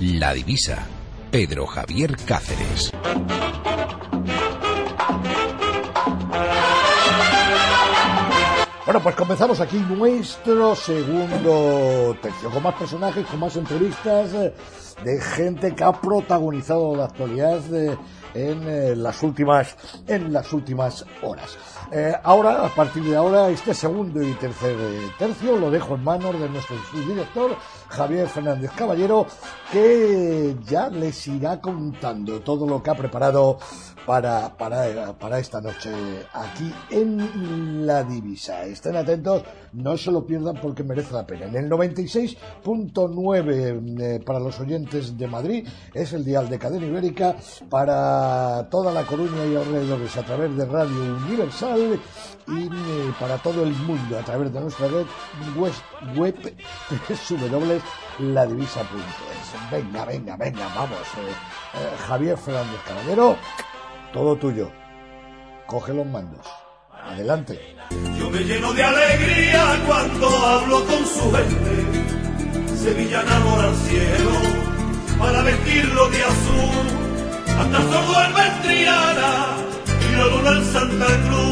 La divisa. Pedro Javier Cáceres. Bueno, pues comenzamos aquí nuestro segundo tercio, con más personajes, con más entrevistas eh, de gente que ha protagonizado la actualidad eh, en eh, las últimas en las últimas horas. ahora, a partir de ahora, este segundo y tercer tercio lo dejo en manos de nuestro subdirector Javier Fernández Caballero, que ya les irá contando todo lo que ha preparado para, para, para esta noche aquí en La Divisa. Estén atentos, no se lo pierdan porque merece la pena. En el 96.9 eh, para los oyentes de Madrid es el dial de cadena ibérica para toda la Coruña y alrededores a través de Radio Universal y eh, para todo el mundo a través de nuestra red web, web www.ladivisa.es. Venga, venga, venga, vamos. Eh, Javier Fernández Caballero todo tuyo. Coge los mandos. Adelante. Yo me lleno de alegría cuando hablo con su gente. Sevilla enamora al cielo para vestirlo de azul. Hasta sordo en Triana y la luna en Santa Cruz.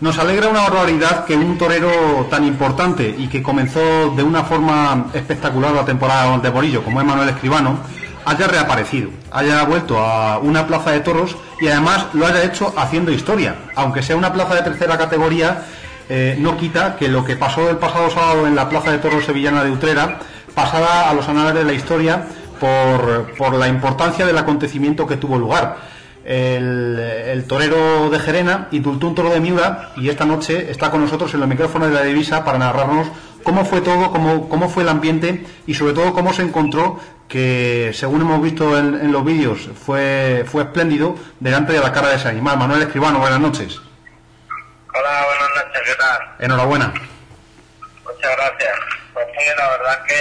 Nos alegra una barbaridad que un torero tan importante y que comenzó de una forma espectacular la temporada de Morillo, como es Manuel Escribano, haya reaparecido, haya vuelto a una plaza de toros y además lo haya hecho haciendo historia. Aunque sea una plaza de tercera categoría, eh, no quita que lo que pasó el pasado sábado en la plaza de toros sevillana de Utrera pasara a los anales de la historia por, por la importancia del acontecimiento que tuvo lugar el, torero de Jerena y Tultún Toro de Miura y esta noche está con nosotros en los micrófonos de la divisa para narrarnos cómo fue todo, cómo, cómo fue el ambiente y sobre todo cómo se encontró que según hemos visto en, los vídeos fue, fue espléndido delante de la cara de ese animal. Manuel Escribano, buenas noches. Hola, buenas noches, ¿qué tal? Enhorabuena. Muchas gracias. Pues la verdad que,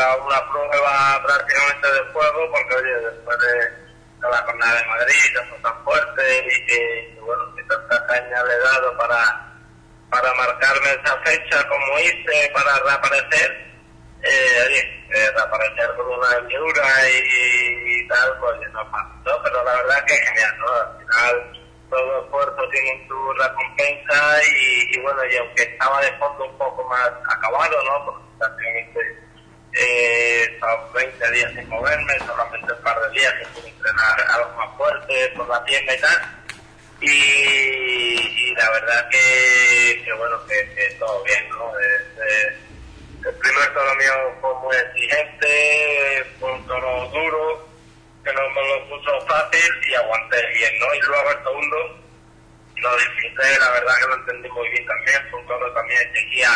era una prueba prácticamente de fuego, porque, oye, después de, la jornada de Madrid, que fue tan fuerte y que, bueno, que tanta caña le he dado para, para marcarme esa fecha como hice para reaparecer, eh, oye, eh, reaparecer con una hembra y, tal, pues no pasó, pero la verdad que genial, ¿no? Al final todo esfuerzo tiene su recompensa y, y, bueno, y aunque estaba de fondo un poco más acabado, ¿no? Porque prácticamente eh, 20 días sin moverme, solamente un par de días que pude entrenar algo más fuerte por la pierna y tal. Y, la verdad que, que bueno, que, todo bien, ¿no? el primer toro mío fue muy exigente, fue un toro duro, que no me lo puso fácil y aguanté bien, ¿no? Y luego el segundo lo disfruté, la verdad que lo entendí muy bien también, fue un toro también exigía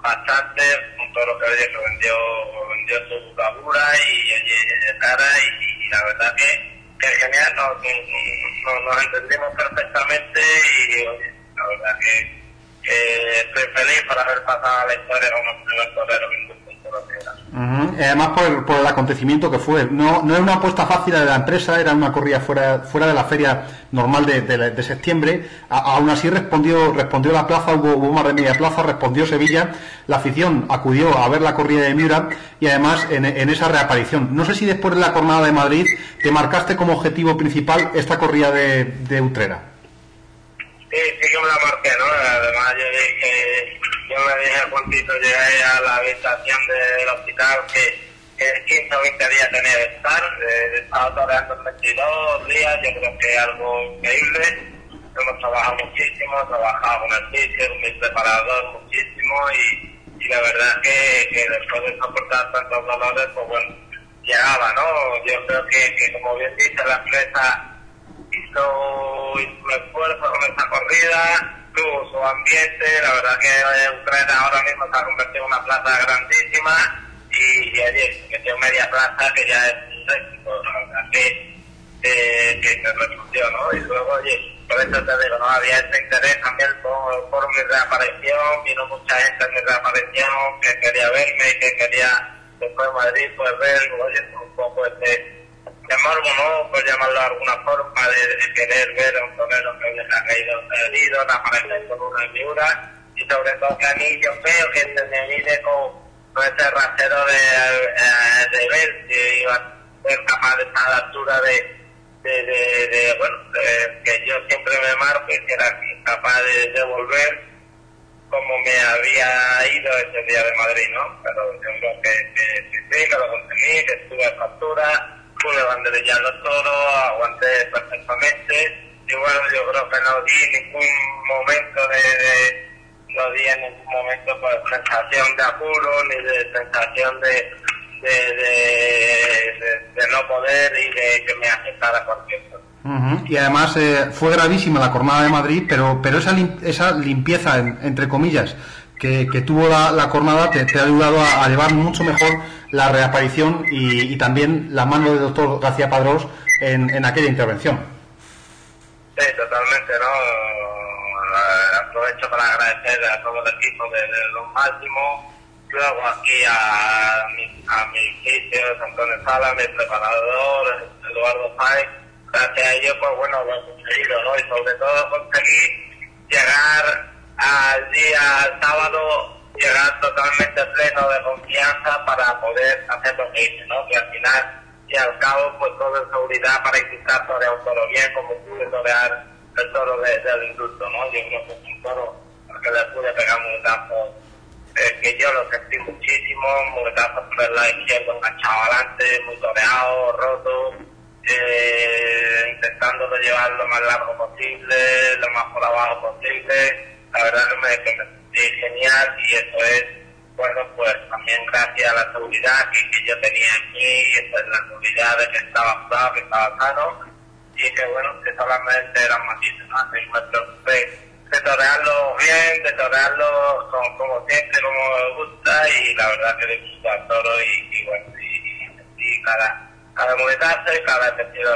bastante, toro que que vendió, vendió su cabura y, de cara y, la verdad que, que genial, nos, nos, entendimos perfectamente y la verdad que, que, estoy feliz por haber pasado la historia como el primer torero que Además por, el acontecimiento que fue. No, no era una apuesta fácil de la empresa, era una corrida fuera, fuera de la feria normal de, septiembre. aún así respondió, respondió la plaza, hubo, hubo, más de media plaza, respondió Sevilla. La afición acudió a ver la corrida de Miura y además en, esa reaparición. No sé si después de la jornada de Madrid te marcaste como objetivo principal esta corrida de, de Utrera. Sí, sí que me la marqué, ¿no? Además yo dije yo le dije a Juancito, llegué a la habitación del hospital que, que 15 o 20 días tenía que estar, eh, he estado toreando 22 días, yo creo que es algo increíble, hemos trabajado muchísimo, he trabajado con el sitio, con mi preparador muchísimo y, y la verdad que, que después de soportar tantos dolores, pues bueno, llegaba, ¿no? Yo creo que, como bien dice la empresa, hizo y su esfuerzo con esta corrida, su ambiente, la verdad que Ucrania ahora mismo se ha convertido en una plaza grandísima y, y oye, metió media plaza que ya es un éxito, la verdad que, que, que se resultó, ¿no? Y luego, oye, por eso te digo, ¿no? Había este interés también por, por mi reaparición, vino mucha gente en mi reaparición que quería verme y que quería después de Madrid pues ver, oye, un poco este llamarlo, ¿no? Por llamarlo de alguna forma, de, de querer ver a un torero que ha caído herido, aparecer con una figura y sobre todo que a mí yo creo que se me mide con, con ese rasero de, eh, de ver si iba a ser capaz de estar a la altura de, de, de, de bueno, de- que yo siempre me marco y que era capaz de devolver como me había ido ese día de Madrid, ¿no? Pero yo creo que, que, que sí, que lo conseguí, que estuve a factura, banderillar los toros, aguanté perfectamente y bueno, yo creo que no di ningún momento de, de no di en ningún momento pues sensación de apuro ni de sensación de de, de, de- no poder y de que me afectara cualquier cosa. Ujú. Y además eh, fue gravísima la jornada de Madrid, pero, pero esa, lim- esa limpieza, en- entre comillas, que, que tuvo la, la jornada te, te ha ayudado a, a llevar mucho mejor la reaparición y, y también la mano del doctor García Padrós en, aquella intervención. Sí, totalmente, ¿no? Eh, Aprovecho para agradecer a todo el equipo de, de Los Máximos, luego aquí a mi, a mi Antonio Sala, mi preparador, Eduardo Páez, gracias a ellos, pues bueno, lo he conseguido, ¿no? Y sobre todo conseguí llegar al día sábado, llegar totalmente pleno de confianza para poder hacer lo hice, ¿no? Que al final y al cabo, pues todo en seguridad para un toro bien, como pude torear el toro de- del indulto, ¿no? Yo creo que es un toro que le pude pegar muletazos, eh, que yo lo sentí muchísimo, muletazos por el lado izquierdo enganchado adelante, muy toreado, roto, eh, intentándolo llevar lo más largo posible, lo más por abajo posible, la verdad que me, que me sentí genial y eso es bueno, pues también gracias a la seguridad que, yo tenía aquí, pues, la seguridad de que estaba curado, que estaba sano, y que bueno, que solamente eran matices. Que me preocupé de torearlo bien, de torearlo como, como siempre, como me gusta, y la verdad que disfruto al toro y, y bueno, y, y cada, cada muletazo y cada sentido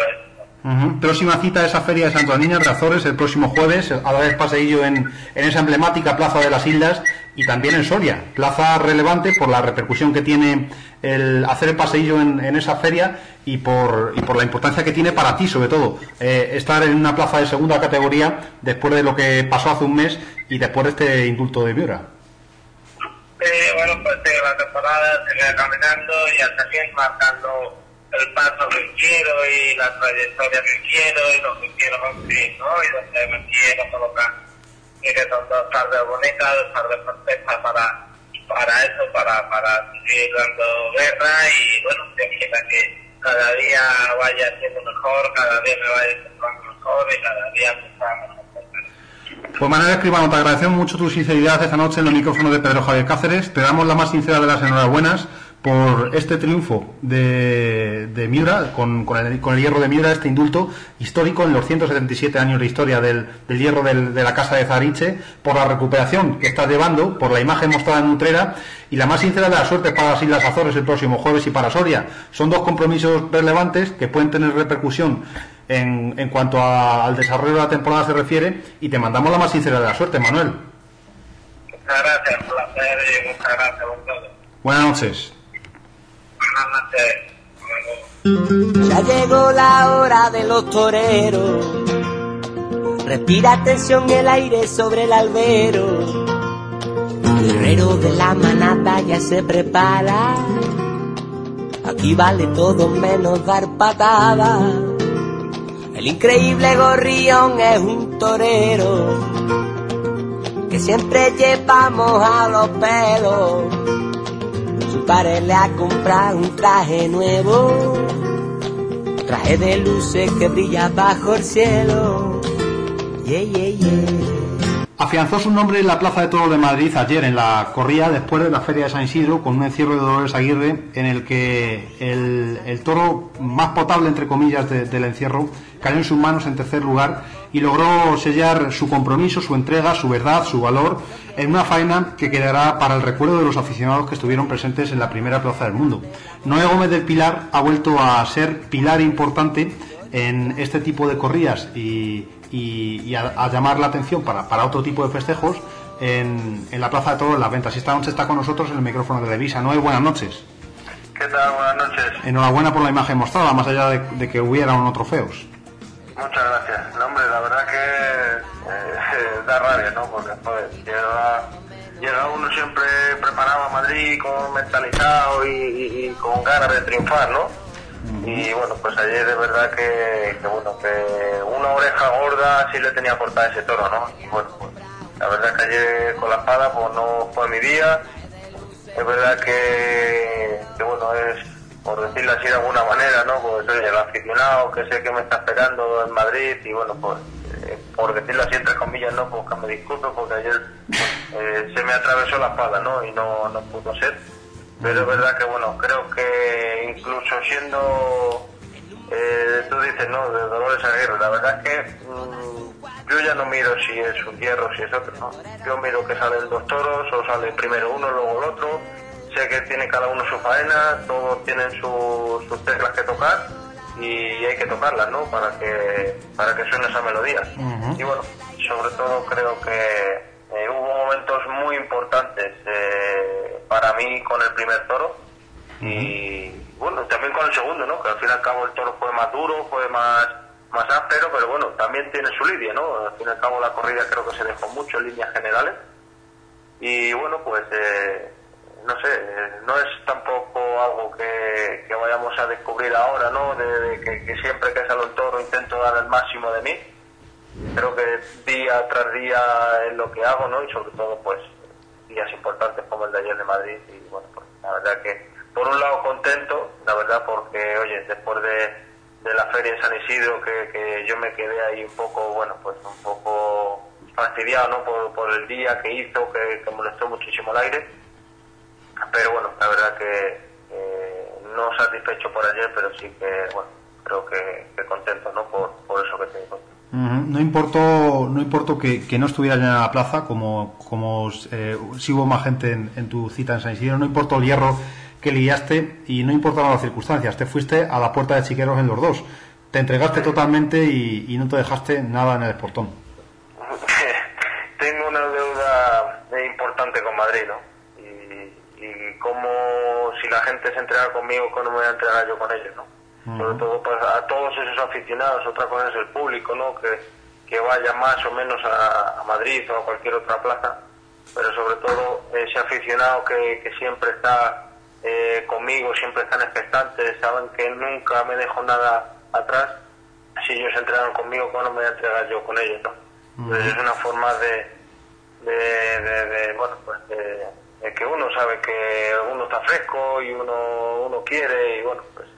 de. Próxima cita esa feria de Santo Niñas de Azores el próximo jueves, a la vez paseillo en, en esa emblemática Plaza de las Islas y también en Soria, plaza relevante por la repercusión que tiene el hacer el paseillo en, en esa feria y por, y por la importancia que tiene para ti sobre todo, eh, estar en una plaza de segunda categoría después de lo que pasó hace un mes y después de este indulto de Miura. Eh, bueno, pues eh, la temporada sigue caminando y hasta aquí marcando el paso que quiero y la trayectoria que quiero y lo quiero conseguir, ¿no? Y donde me quiero colocar. Y que son dos tardes bonitas, dos tardes perfectas para, para eso, para, para seguir dando guerra y bueno, que quiera que cada día vaya siendo mejor, cada día me vaya encontrando mejor y cada día me está mejor. Pues Manuel Escribano, te agradecemos mucho tu sinceridad esta noche en los micrófonos de Pedro Javier Cáceres. Te damos la más sincera de las enhorabuenas por este triunfo de, de Miura, con, con el, con el hierro de Miura, este indulto histórico en los 177 años de historia del, del hierro del- de la Casa de Zariche, por la recuperación que estás llevando, por la imagen mostrada en Utrera y la más sincera de las suertes para las Islas Azores el próximo jueves y para Soria. Son dos compromisos relevantes que pueden tener repercusión en, en cuanto a- al desarrollo de la temporada se refiere y te mandamos la más sincera de la suerte, Manuel. Muchas gracias, un placer y muchas gracias por todo. Buenas noches. Ya llegó la hora de los toreros. Respira tensión el aire sobre el albero. El guerrero de la manada ya se prepara. Aquí vale todo menos dar patadas. El increíble gorrión es un torero que siempre llevamos a los pelos. Su padre le ha comprado un traje nuevo, traje de luces que brilla bajo el cielo. Yeah, yeah, yeah. Afianzó su nombre en la Plaza de Toros de Madrid ayer en la corrida después de la Feria de San Isidro con un encierro de Dolores Aguirre en el que el, toro más potable, entre comillas, del encierro cayó en sus manos en tercer lugar y logró sellar su compromiso, su entrega, su verdad, su valor en una faena que quedará para el recuerdo de los aficionados que estuvieron presentes en la primera plaza del mundo. Noé Gómez del Pilar ha vuelto a ser pilar importante en este tipo de corridas y, a, llamar la atención para, otro tipo de festejos en, la Plaza de Toros en las Ventas. Esta noche está con nosotros en el micrófono de Televisa. Noé, buenas noches. ¿Qué tal? Buenas noches. Enhorabuena por la imagen mostrada, más allá de, que hubiera unos trofeos. Muchas gracias. hombre, la verdad que eh, da rabia, ¿no? Porque, joder, llega, uno siempre preparado a Madrid, con mentalizado y con ganas de triunfar, ¿no? Y bueno, pues ayer de verdad que, bueno, que una oreja gorda sí le tenía cortada ese toro, ¿no? Y bueno, pues, la verdad que ayer con la espada pues no fue mi día. Es verdad que, que bueno, es por decirlo así de alguna manera, ¿no? Pues soy el aficionado que sé que me está esperando en Madrid y bueno, pues eh, por decirlo así entre comillas, ¿no? Pues que me disculpe porque ayer eh, se me atravesó la espada, ¿no? Y no, no pudo ser pero es verdad que, bueno, creo que incluso siendo, eh, tú dices, ¿no? De Dolores Aguirre, la verdad es que mm, yo ya no miro si es un hierro, si es otro, ¿no? Yo miro que salen dos toros, o sale primero uno, luego el otro. Sé que tiene cada uno su faena, todos tienen sus teclas que tocar y hay que tocarlas, ¿no? Para que, para que suene esa melodía. Y bueno, sobre todo creo que eh, hubo momentos muy importantes eh, para mí con el primer toro y bueno, también con el segundo, ¿no? Que al fin y al cabo el toro fue más duro, fue más, más áspero, pero bueno, también tiene su lidia, ¿no? Al fin y al cabo la corrida creo que se dejó mucho en líneas generales y bueno, pues eh, no sé, no es tampoco algo que, vayamos a descubrir ahora, ¿no? De, que, que, siempre que salgo el toro intento dar el máximo de mí creo que día tras día es lo que hago, ¿no? Y sobre todo, pues, días importantes como el de ayer de Madrid. Y bueno, pues, la verdad que, por un lado, contento, la verdad, porque, oye, después de, la feria de San Isidro, que, yo me quedé ahí un poco, bueno, pues un poco fastidiado, ¿no? Por, el día que hizo, que, molestó muchísimo el aire. Pero bueno, la verdad que no satisfecho por ayer, pero sí que, bueno, creo que, contento, ¿no? Por, por eso que te digo. No importó, no importó que, no estuvieras en la plaza, como, como eh, si hubo más gente en, tu cita en San Isidro, no importó el hierro que liaste y no importaron las circunstancias, te fuiste a la puerta de Chiqueros en los dos, te entregaste totalmente y, no te dejaste nada en el esportón. Tengo una deuda importante con Madrid, ¿no? Y, y como si la gente se entrega conmigo, ¿cómo me voy a entregar yo con ellos, no? Sobre todo para a todos esos aficionados, otra cosa es el público, ¿no? Que, que vaya más o menos a, Madrid o a cualquier otra plaza, pero sobre todo ese aficionado que, que siempre está eh, conmigo, siempre están expectantes, saben que nunca me dejo nada atrás, si ellos entrenan conmigo, ¿cómo no me voy a entregar yo con ellos, ¿no? es una forma de, de, bueno, pues de, que uno sabe que uno está fresco y uno, uno quiere y bueno, pues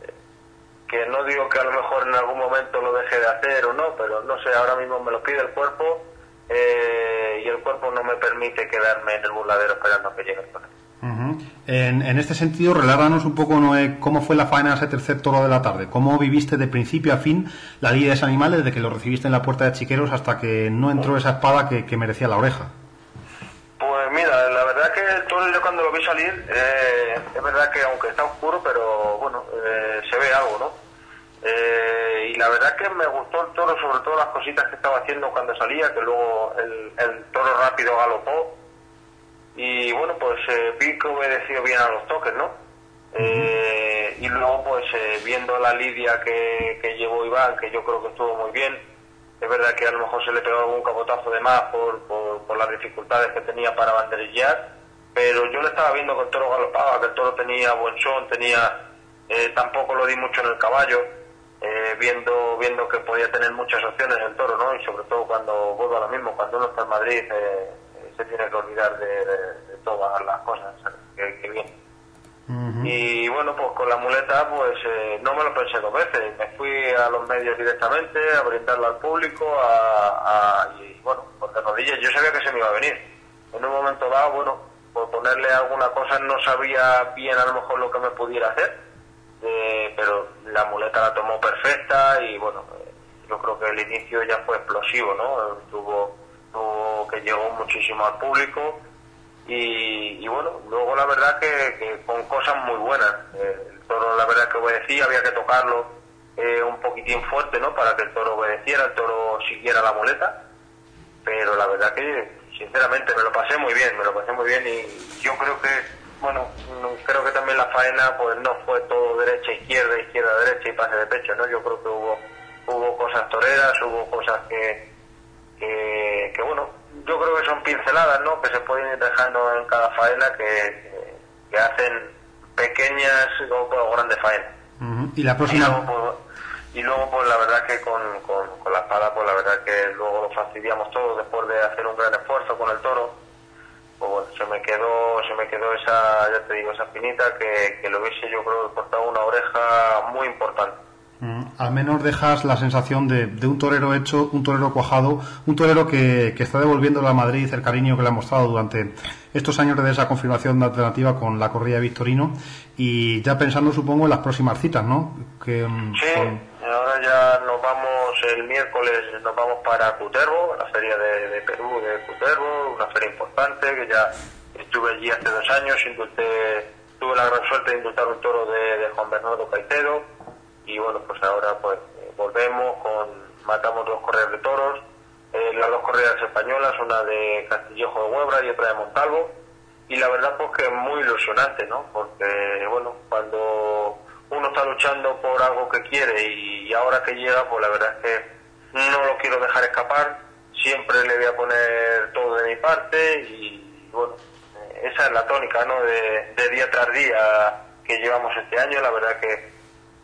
que no digo que a lo mejor en algún momento lo deje de hacer o no, pero no sé, ahora mismo me lo pide el cuerpo eh, y el cuerpo no me permite quedarme en el burladero esperando que llegue el torneo. en, en, este sentido, relátanos un poco, Noé, cómo fue la faena de ese tercer toro de la tarde. ¿Cómo viviste de principio a fin la lidia de ese animal desde que lo recibiste en la puerta de Chiqueros hasta que no entró esa espada que, merecía la oreja? Pues mira, la verdad que el toro yo cuando lo vi salir, eh, es verdad que aunque está oscuro, pero bueno, eh, se ve algo, ¿no? Eh, y la verdad que me gustó el toro, sobre todo las cositas que estaba haciendo cuando salía, que luego el, toro rápido galopó. Y bueno, pues eh, vi que obedeció bien a los toques, ¿no? Eh, y luego, pues viendo la lidia que, que, llevó Iván, que yo creo que estuvo muy bien, es verdad que a lo mejor se le pegó algún capotazo de más por, por, las dificultades que tenía para banderillar, pero yo le estaba viendo que el toro galopaba, que el toro tenía buen son, tenía. tampoco lo di mucho en el caballo eh, viendo viendo que podía tener muchas opciones el toro, ¿no? Y sobre todo cuando vuelvo a lo mismo, cuando uno está en Madrid eh, eh, se tiene que olvidar de, todas las cosas que, que vienen. Y bueno, pues con la muleta, pues no me lo pensé dos veces. Me fui a los medios directamente a brindarlo al público, a, y bueno, pues de zapatillas, yo sabía que se me iba a venir. En un momento dado, bueno, por ponerle alguna cosa no sabía bien a lo mejor lo que me pudiera hacer, eh, pero la muleta la tomó perfecta y bueno, eh, yo creo que el inicio ya fue explosivo, ¿no? Tuvo, tuvo que llegó muchísimo al público y, y bueno, luego la verdad que, que con cosas muy buenas. Eh, el toro, la verdad que obedecía, había que tocarlo eh, un poquitín fuerte, ¿no? Para que el toro obedeciera, el toro siguiera la muleta. Pero la verdad que, sinceramente, me lo pasé muy bien, me lo pasé muy bien y yo creo que, bueno, creo que también la faena, pues no fue todo derecha, izquierda, izquierda, derecha y pase de pecho, ¿no? Yo creo que hubo, hubo cosas toreras, hubo cosas que, que, que, bueno, yo creo que son pinceladas, ¿no? Que se pueden ir dejando en cada faena que, que hacen pequeñas o, grandes faenas. Y la próxima. Y luego, pues, y luego, pues la verdad que con, con, con la espada, pues la verdad que luego lo fastidiamos todo después de hacer un gran esfuerzo con el toro. Pues bueno, se me quedó, se me quedó esa, ya te digo, esa espinita que, que lo hubiese yo creo cortado una oreja muy importante. Mm, Al menos dejas la sensación de, de un torero hecho, un torero cuajado, un torero que, que está devolviendo a Madrid el cariño que le ha mostrado durante estos años de esa confirmación de alternativa con la corrida de Victorino y ya pensando supongo en las próximas citas, ¿no? Que, mm, Sí, con- ahora ya nos vamos el miércoles, nos vamos para Cutervo, la feria de, Perú de Cutervo, una feria importante que ya estuve allí hace dos años, indulté, tuve la gran suerte de indultar un toro de, de Juan Bernardo Caicedo y bueno, pues ahora pues eh, volvemos con, matamos dos correas de toros, eh, las dos correas españolas, una de Castillejo de Huebra y otra de Montalvo y la verdad pues que es muy ilusionante, ¿no? Porque bueno, cuando uno está luchando por algo que quiere y, ahora que llega, pues la verdad es que no lo quiero dejar escapar, siempre le voy a poner todo de mi parte y bueno, eh, esa es la tónica, ¿no? De, día tras día que llevamos este año, la verdad que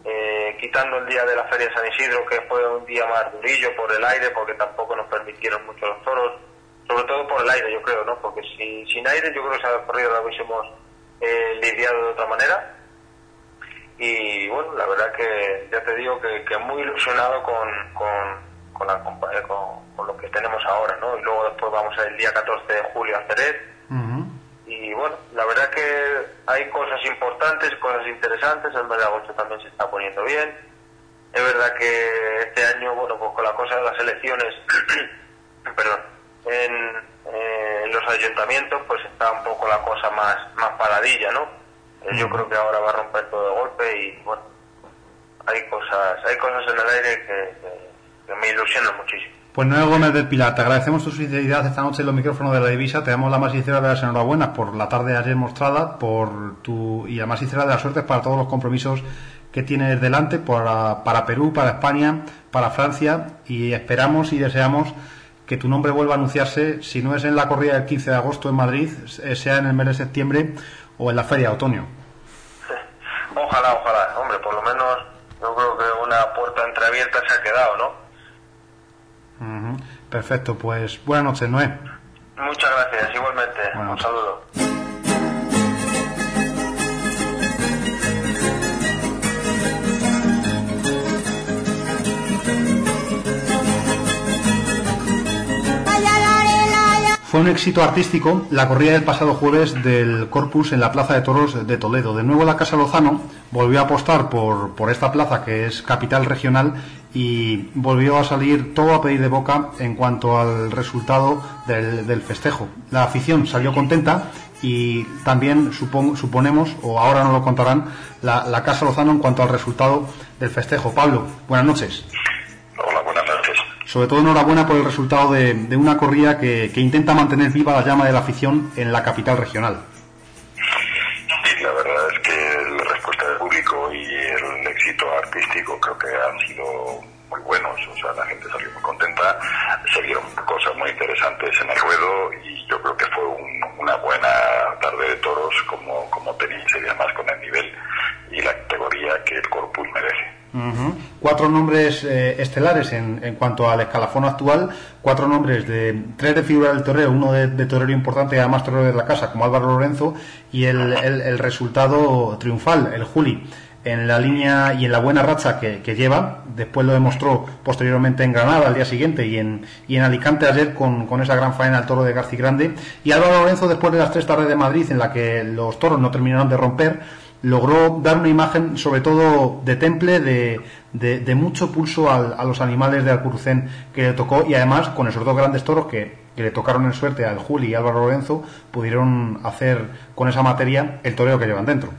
eh, quitando el día de la Feria de San Isidro, que fue un día más durillo por el aire, porque tampoco nos permitieron mucho los toros, sobre todo por el aire, yo creo, ¿no? Porque si, sin aire, yo creo que esa corrida la hubiésemos eh, lidiado de otra manera. Y bueno, la verdad que ya te digo que, que muy ilusionado con, con, con, la eh, con, con lo que tenemos ahora, ¿no? Y luego después vamos el día 14 de julio a Jerez. Ujú. Y bueno, la verdad que hay cosas importantes, cosas interesantes. El mes de agosto también se está poniendo bien. Es verdad que este año, bueno, pues con la cosa de las elecciones, perdón, en, eh, en los ayuntamientos, pues está un poco la cosa más, más paradilla, ¿no? Yo creo que ahora va a romper todo de golpe y bueno, hay cosas, hay cosas en el aire que, que- que me ilusionan muchísimo. Pues Noel Gómez del Pilar, te agradecemos tu sinceridad esta noche en los micrófonos de la divisa, te damos la más sincera de las enhorabuenas por la tarde de ayer mostrada, por tu y la más sincera de las suertes para todos los compromisos que tienes delante para, para Perú, para España, para Francia y esperamos y deseamos que tu nombre vuelva a anunciarse, si no es en la corrida del 15 de agosto en Madrid, eh, sea en el mes de septiembre o en la feria de otoño. Ojalá, ojalá, hombre, por lo menos yo creo que una puerta entreabierta se ha quedado, ¿no? Ujú. Perfecto, pues buenas noches, Noé. Muchas gracias, igualmente. Bueno. Un saludo. Fue un éxito artístico la corrida del pasado jueves del Corpus en la Plaza de Toros de Toledo. De nuevo la Casa Lozano volvió a apostar por, por esta plaza que es capital regional y volvió a salir todo a pedir de boca en cuanto al resultado del, del festejo. La afición salió contenta y también supon- suponemos, o ahora nos lo contarán, la, la Casa Lozano en cuanto al resultado del festejo. Pablo, buenas noches. Sobre todo enhorabuena por el resultado de, una corrida que, intenta mantener viva la llama de la afición en la capital regional. Sí, la verdad es que la respuesta del público y el éxito artístico creo que han sido muy buenos. O sea, la gente salió muy contenta. Se vieron cosas muy interesantes en el ruedo y yo creo que fue un- una buena tarde de toros como, como tenéis y además con el nivel y la categoría que el Corpus merece. Cuatro nombres eh, estelares en, en cuanto al escalafón actual, cuatro nombres de tres de figura del torero, uno de, de torero importante y además torero de la casa como Álvaro Lorenzo y el, el- resultado triunfal, el Juli. en la línea y en la buena racha que, lleva. Después lo demostró posteriormente en Granada al día siguiente y en, y en Alicante ayer con, esa gran faena al toro de García Grande. Y Álvaro Lorenzo, después de las tres tardes de Madrid en la que los toros no terminaron de romper, logró dar una imagen sobre todo de temple, de, de, mucho pulso a los animales de Alcurucén que le tocó y además con esos dos grandes toros que, que le tocaron en suerte al Juli y Álvaro Lorenzo pudieron hacer con esa materia el toreo que llevan dentro.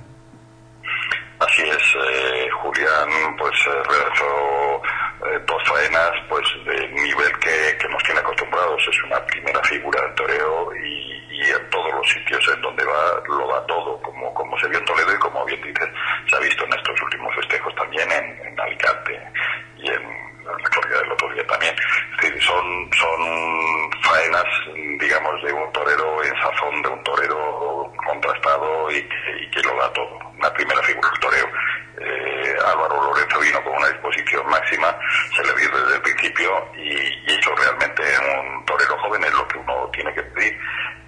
Así es, eh, Julián pues eh, realizó eh, dos faenas pues de nivel que, que, nos tiene acostumbrados, es una primera figura del toreo y, en todos los sitios en donde va lo da todo, como, como se vio en Toledo y como bien dices, se ha visto en estos últimos festejos también en, en Alicante y en la corrida del otro día también. son, son faenas, digamos, de un torero en sazón, de un torero contrastado y, que lo da todo. Una primera figura del toreo. Eh, Álvaro Lorenzo vino con una disposición máxima, se le vio desde el principio y, y hecho realmente un torero joven es lo que uno tiene que pedir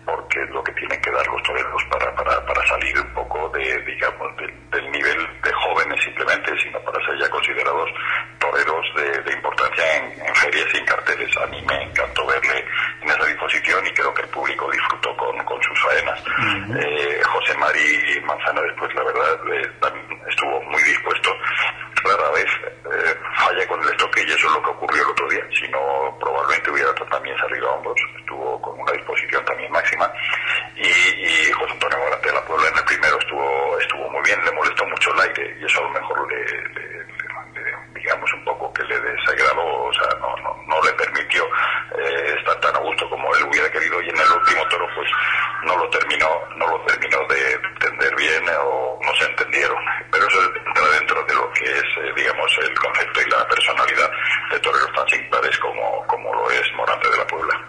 porque es lo que tienen que dar los toreros para, para, para salir un poco de, digamos, del nivel de jóvenes simplemente, sino para ser ya considerados toreros de, importancia en, ferias y en carteles. A mí me encantó verle en esa disposición y creo que el público disfrutó con, sus faenas. Eh, José Mari Manzana después, la verdad, eh, también estuvo muy dispuesto. Rara vez eh, falla con el estoque y eso es lo que ocurrió el otro día. Si no, probablemente hubiera también salido a hombros. Estuvo con una disposición también máxima. Y, y José Antonio Morante de la Puebla en el primero estuvo, estuvo muy bien. Le molestó mucho el aire y eso a lo mejor le digamos, un poco que le desagradó, o sea, no, no, no le permitió eh, estar tan a gusto como él hubiera querido y en el último toro pues no lo terminó, no lo terminó de entender bien o no se entendieron. Pero eso entra dentro de lo que es, eh, digamos, el concepto y la personalidad de toreros tan singulares como, como lo es Morante de la Puebla.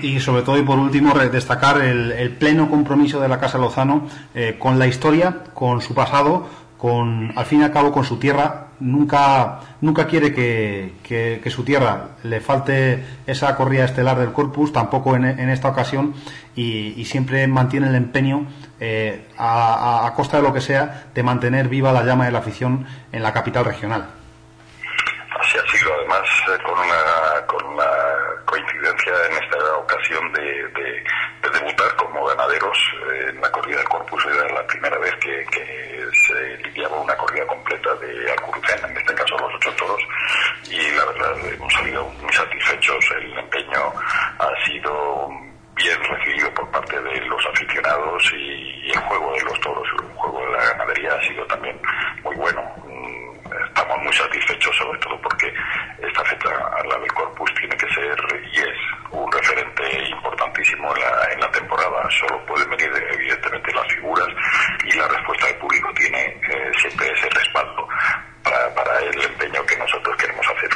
Y sobre todo y por último destacar el, el pleno compromiso de la Casa Lozano eh, con la historia, con su pasado, con, al fin y al cabo con su tierra, nunca, nunca quiere que, su tierra le falte esa corrida estelar del corpus, tampoco en, esta ocasión, y, siempre mantiene el empeño, eh, a, costa de lo que sea, de mantener viva la llama de la afición en la capital regional. Así ha sido, además, eh, con una, con una coincidencia en de, debutar como ganaderos eh, en la corrida del corpus, era la primera vez que se lidiaba una corrida completa de Alcurucén, en este caso los ocho toros, y la verdad hemos salido muy satisfechos. El empeño ha sido bien recibido por parte de los aficionados y, el juego de los toros, el juego de la ganadería ha sido también muy bueno. Estamos muy satisfechos sobre todo porque esta fecha, la del Corpus, tiene que ser y es un referente importantísimo en la, en la temporada. Solo pueden venir evidentemente las figuras y la respuesta del público tiene eh, siempre ese respaldo para, para, el empeño que nosotros queremos hacer.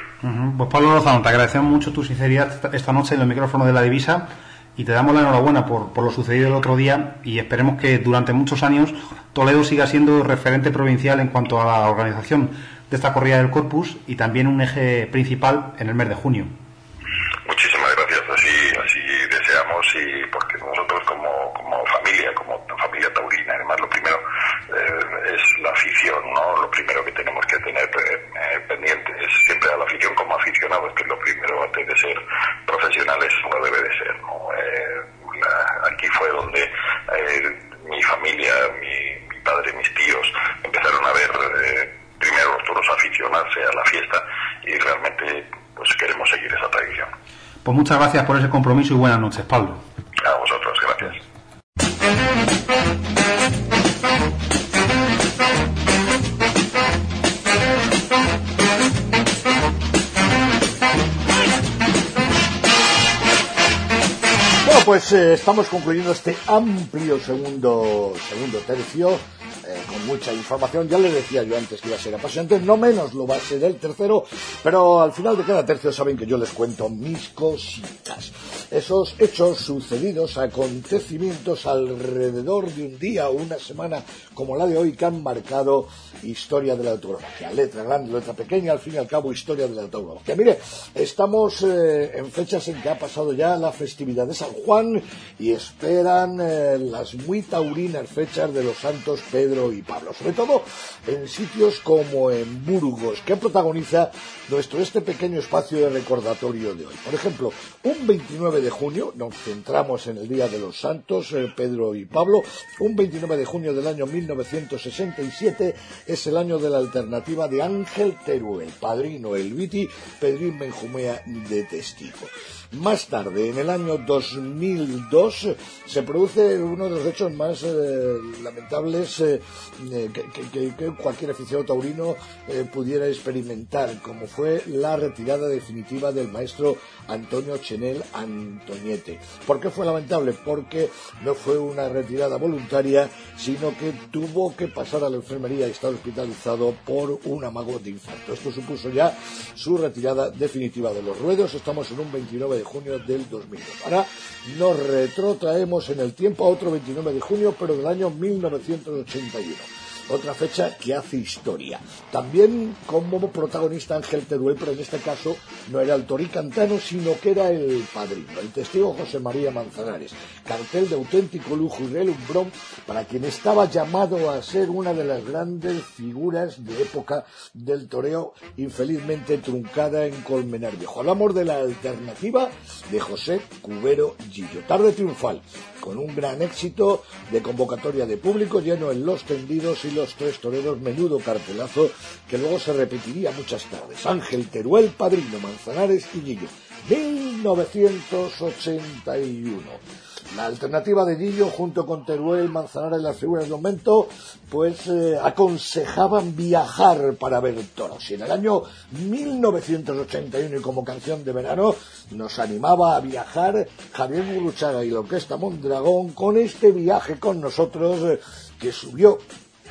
Pues Pablo Lozano, te agradecemos mucho tu sinceridad esta noche en el micrófono de la divisa y te damos la enhorabuena por, por, lo sucedido el otro día y esperemos que durante muchos años Toledo siga siendo referente provincial en cuanto a la organización de esta corrida del Corpus y también un eje principal en el mes de junio. Muchísimas gracias, así, así deseamos y porque nosotros como, como familia, como familia taurina, además lo primero eh, es la afición, ¿no? Lo primero que tenemos que tener eh, pendiente es siempre a la afición como aficionados, que lo primero antes de ser profesionales, uno debe de ser, ¿no? Eh, aquí fue donde mi familia, mi, mi, padre, mis tíos empezaron a ver primero los toros aficionarse a la fiesta y realmente pues queremos seguir esa tradición. Pues muchas gracias por ese compromiso y buenas noches, Pablo. A vosotros, pues eh, estamos concluyendo este amplio segundo, segundo tercio eh, con mucha información. Ya le decía yo antes que iba a ser apasionante, no menos lo va a ser el tercero, pero al final de cada tercio saben que yo les cuento mis cositas. Esos hechos sucedidos, acontecimientos alrededor de un día o una semana como la de hoy que han marcado historia de la autografía. Letra grande, letra pequeña, al fin y al cabo historia de la autografía. Mire, estamos eh, en fechas en que ha pasado ya la festividad de San Juan y esperan eh, las muy taurinas fechas de los santos Pedro y Pablo, sobre todo en sitios como en Burgos, que protagoniza nuestro este pequeño espacio de recordatorio de hoy. Por ejemplo, un 29 de junio, nos centramos en el Día de los Santos, eh, Pedro y Pablo, un 29 de junio del año 1967 es el año de la alternativa de Ángel Teruel, padrino El Viti, Pedrín Benjumea de testigo. Más tarde, en el año 2002, se produce uno de los hechos más eh, lamentables eh, eh, que, cualquier aficionado taurino pudiera experimentar, como fue la retirada definitiva del maestro Antonio Chenel Antoñete. ¿Por qué fue lamentable? Porque no fue una retirada voluntaria, sino que tuvo que pasar a la enfermería y estar hospitalizado por un amago de infarto. Esto supuso ya su retirada definitiva de los ruedos. Estamos en un 29 de junio del 2002. Ahora nos retrotraemos en el tiempo a otro 29 de junio, pero del año 1991 otra fecha que hace historia. También como protagonista Ángel Teruel, pero en este caso no era el toricantano, sino que era el padrino, el testigo José María Manzanares, cartel de auténtico lujo y relumbrón para quien estaba llamado a ser una de las grandes figuras de época del toreo, infelizmente truncada en Colmenar Viejo. Hablamos de la alternativa de José Cubero Gillo. Tarde triunfal, con un gran éxito de convocatoria de público lleno en los tendidos los tres toreros, menudo cartelazo que luego se repetiría muchas tardes. Ángel Teruel, Padrino, Manzanares y Gillo. 1981. La alternativa de Gillo junto con Teruel, Manzanares las figuras del momento, pues eh, aconsejaban viajar para ver toros. Y en el año 1981 y como canción de verano nos animaba a viajar Javier Muruchaga y la Orquesta Mondragón con este viaje con nosotros eh, que subió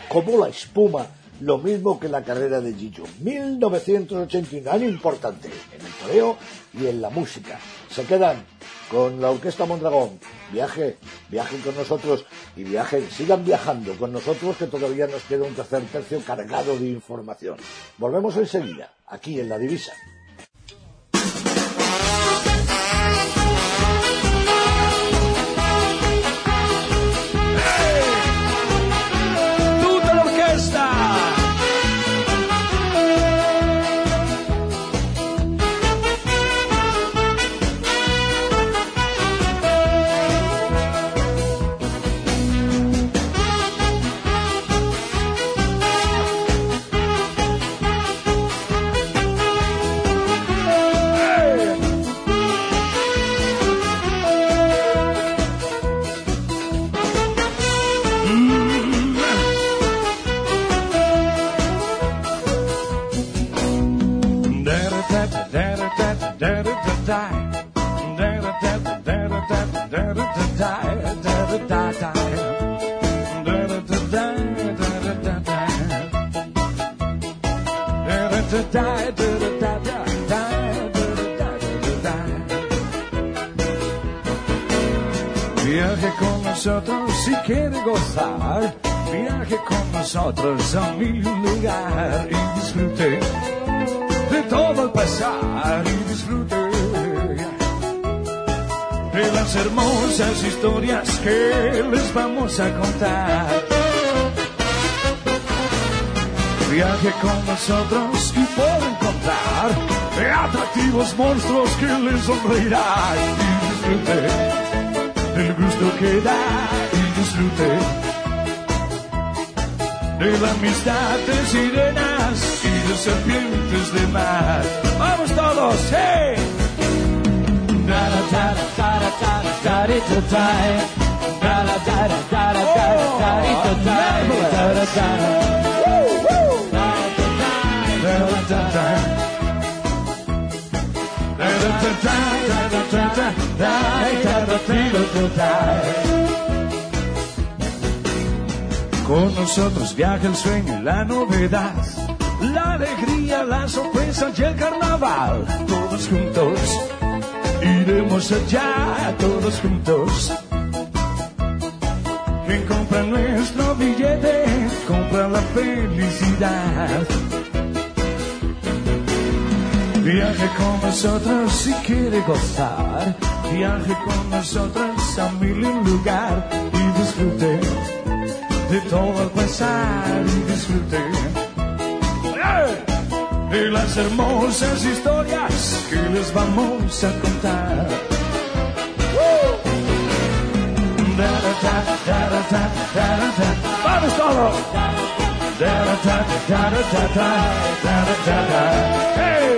como la espuma, lo mismo que la carrera de Gillo. 1981, año importante en el toreo y en la música. Se quedan con la Orquesta Mondragón. Viaje, viajen con nosotros y viajen, sigan viajando con nosotros que todavía nos queda un tercer tercio cargado de información. Volvemos enseguida, aquí en La Divisa. Nosotros si quiere gozar. Viaje con nosotros a mi lugar y disfrute de todo el pasar y disfrute de las hermosas historias que les vamos a contar. Viaje con nosotros y puede encontrar atractivos monstruos que les sonreirán y disfrute del gusto que da y disfrute de la amistad de sirenas y de serpientes de mar. Vamos todos, hey. Da con nosotros viaja el sueño y la novedad, la alegría, la sorpresa y el carnaval. Todos juntos iremos allá, todos juntos. Quien compra nuestro billete, compra la felicidad. Viaje con nosotros si quiere gozar. Viaje con nosotros a mil lugar y disfrute todo pasar y disfrute de las hermosas historias que les vamos a contar. ¡Vamos todos! ¡Hey!